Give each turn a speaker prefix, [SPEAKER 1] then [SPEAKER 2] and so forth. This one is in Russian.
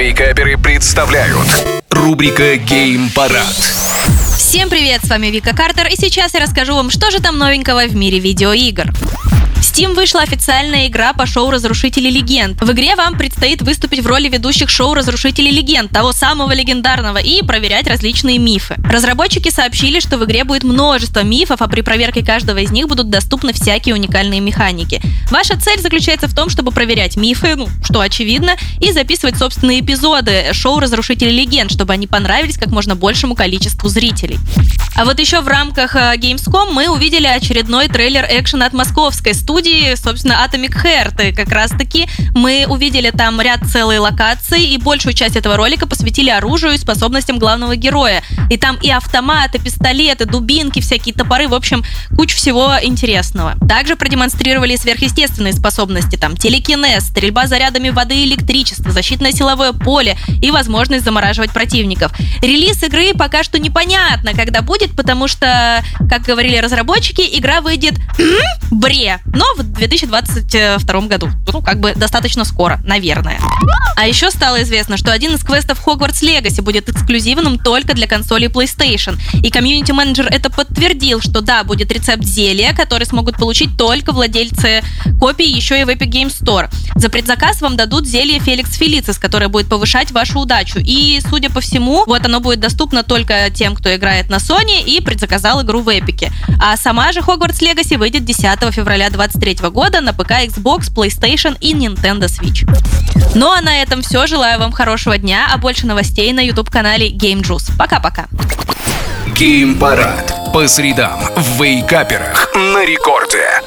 [SPEAKER 1] Вейкаперы представляют рубрика Гейм Парад.
[SPEAKER 2] Всем привет, с вами Вика Картер, и сейчас я расскажу вам, что же там новенького в мире видеоигр. Steam вышла официальная игра по шоу «Разрушители легенд». В игре вам предстоит выступить в роли ведущих шоу «Разрушители легенд», того самого легендарного, и проверять различные мифы. Разработчики сообщили, что в игре будет множество мифов, а при проверке каждого из них будут доступны всякие уникальные механики. Ваша цель заключается в том, чтобы проверять мифы, ну, что очевидно, и записывать собственные эпизоды шоу «Разрушители легенд», чтобы они понравились как можно большему количеству зрителей. А вот еще в рамках э, Gamescom мы увидели очередной трейлер экшена от московской студии, собственно, Atomic Heart. И как раз-таки мы увидели там ряд целой локаций, и большую часть этого ролика посвятили оружию и способностям главного героя. И там и автоматы, пистолеты, дубинки, всякие топоры, в общем, куча всего интересного. Также продемонстрировали сверхъестественные способности, там телекинез, стрельба зарядами воды и электричества, защитное силовое поле и возможность замораживать противников. Релиз игры пока что непонятно, когда будет, потому что, как говорили разработчики, игра выйдет бре, но в 2022 году. Ну, как бы достаточно скоро, наверное. А еще стало известно, что один из квестов Hogwarts Legacy будет эксклюзивным только для консолей PlayStation. И комьюнити-менеджер это подтвердил, что да, будет рецепт зелья, который смогут получить только владельцы копий еще и в Epic Games Store. За предзаказ вам дадут зелье Felix Felicis, которое будет повышать вашу удачу. И, судя по всему, вот оно будет доступно только тем, кто играет на Sony и предзаказал игру в Epic. А сама же Hogwarts Legacy выйдет 10 февраля 2023 года на ПК, Xbox, PlayStation и Nintendo Switch. Ну а на этом все. Желаю вам хорошего дня, а больше новостей на YouTube-канале Game Juice. Пока-пока.
[SPEAKER 1] Гейм Парад. По средам в Вейкаперах на рекорде.